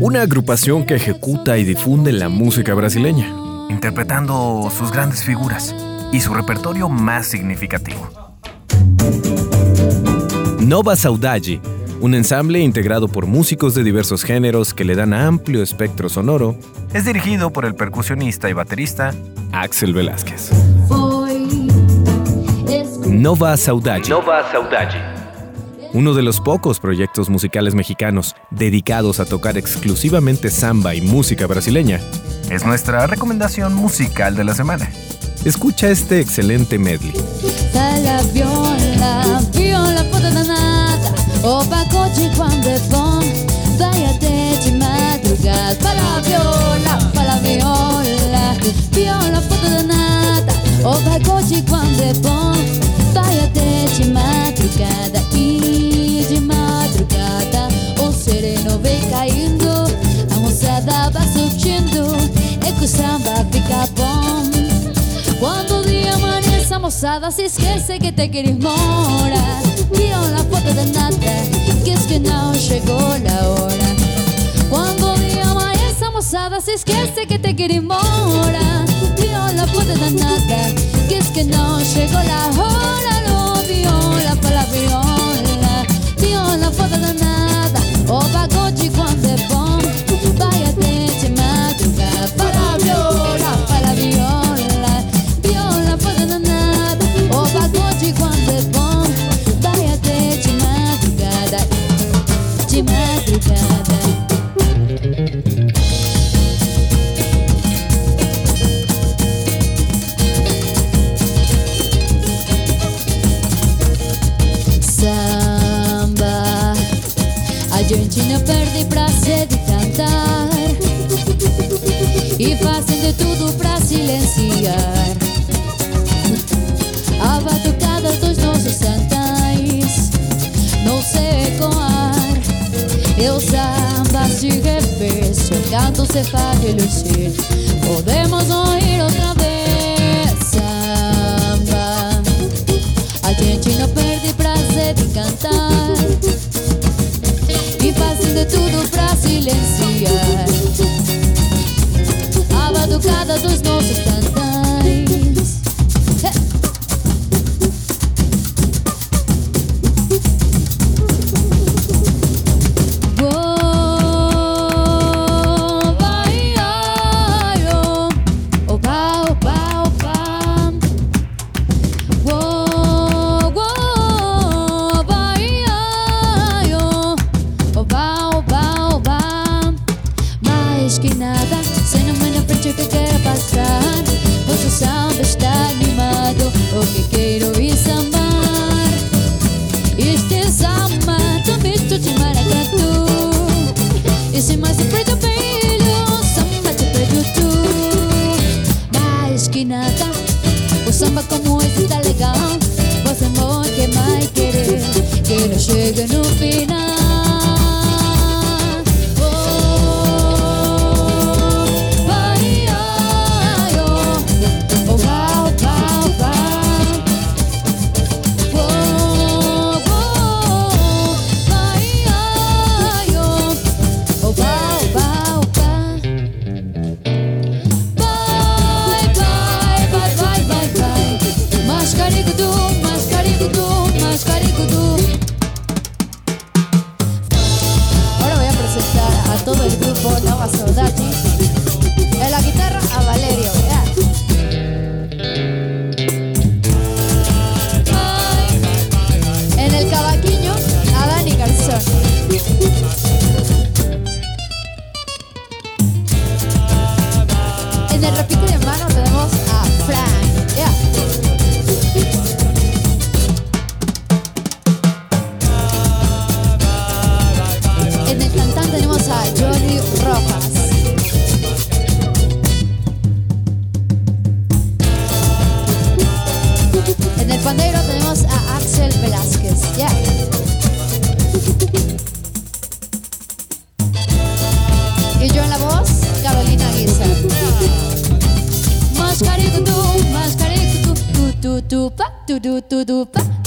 Una agrupación que ejecuta y difunde la música brasileña, interpretando sus grandes figuras y su repertorio más significativo. Nova Saudade, un ensamble integrado por músicos de diversos géneros que le dan amplio espectro sonoro, es dirigido por el percusionista y baterista Axel Velázquez. Nova Saudade, Nova Saudade. uno de los pocos proyectos musicales mexicanos dedicados a tocar exclusivamente samba y música brasileña, es nuestra recomendación musical de la semana. Escucha este excelente medley. Viola, danada. O vai quando é bom, madrugada. E de madrugada, o sereno vem caindo, a moçada vai surgindo, é que o samba fica bom. Quando o dia amanhece, a moçada se esquece que te quer ir embora. Viram a foto da nata, que es que não chegou a hora. Quando o dia amanhece, a moçada se esquece que te quer ir embora. Viram a foto da nata, que es que não chegou gente não perde prazer de cantar e fazem de tudo pra silenciar a batucada dos nossos santais. Não sei ecoar, eu samba se o canto se faz reluzir. Podemos ouvir outra vez madrugada dos nossos está do pa, do do do do.